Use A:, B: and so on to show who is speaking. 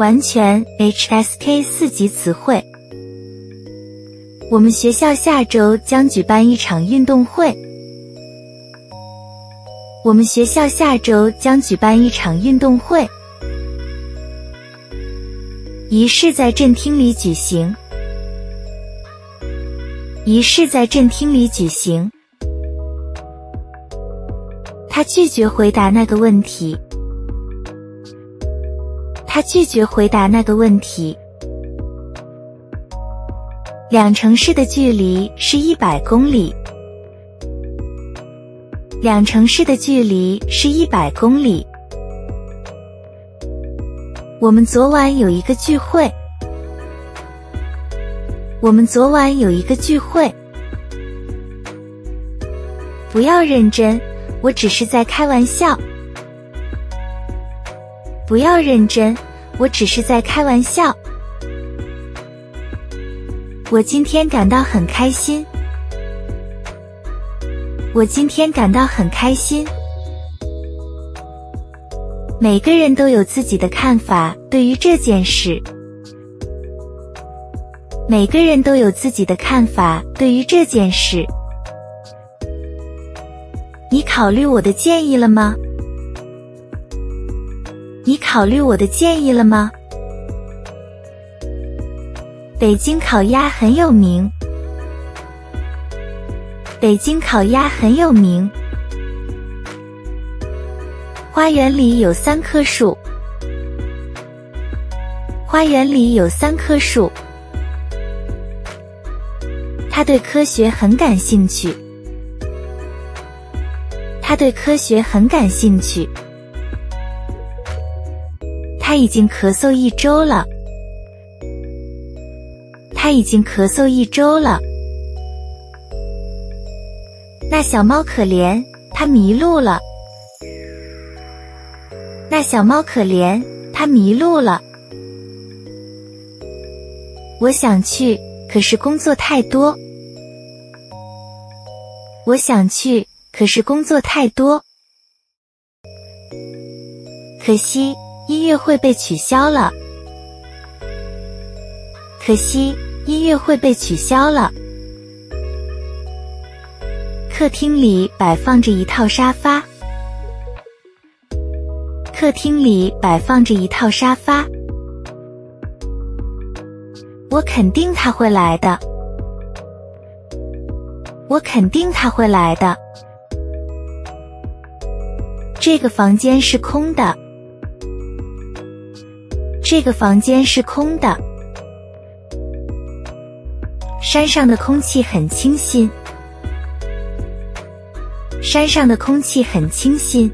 A: 完全 HSK 四级词汇。我们学校下周将举办一场运动会。我们学校下周将举办一场运动会。仪式在正厅里举行。仪式在正厅里举行。他拒绝回答那个问题。他拒绝回答那个问题。两城市的距离是一百公里。两城市的距离是一百公里。我们昨晚有一个聚会。我们昨晚有一个聚会。不要认真，我只是在开玩笑。不要认真，我只是在开玩笑。我今天感到很开心。我今天感到很开心。每个人都有自己的看法，对于这件事。每个人都有自己的看法，对于这件事。你考虑我的建议了吗？你考虑我的建议了吗？北京烤鸭很有名。北京烤鸭很有名。花园里有三棵树。花园里有三棵树。他对科学很感兴趣。他对科学很感兴趣。他已经咳嗽一周了。他已经咳嗽一周了。那小猫可怜，它迷路了。那小猫可怜，它迷路了。我想去，可是工作太多。我想去，可是工作太多。可惜。音乐会被取消了，可惜音乐会被取消了。客厅里摆放着一套沙发，客厅里摆放着一套沙发。我肯定他会来的，我肯定他会来的。这个房间是空的。这个房间是空的。山上的空气很清新。山上的空气很清新。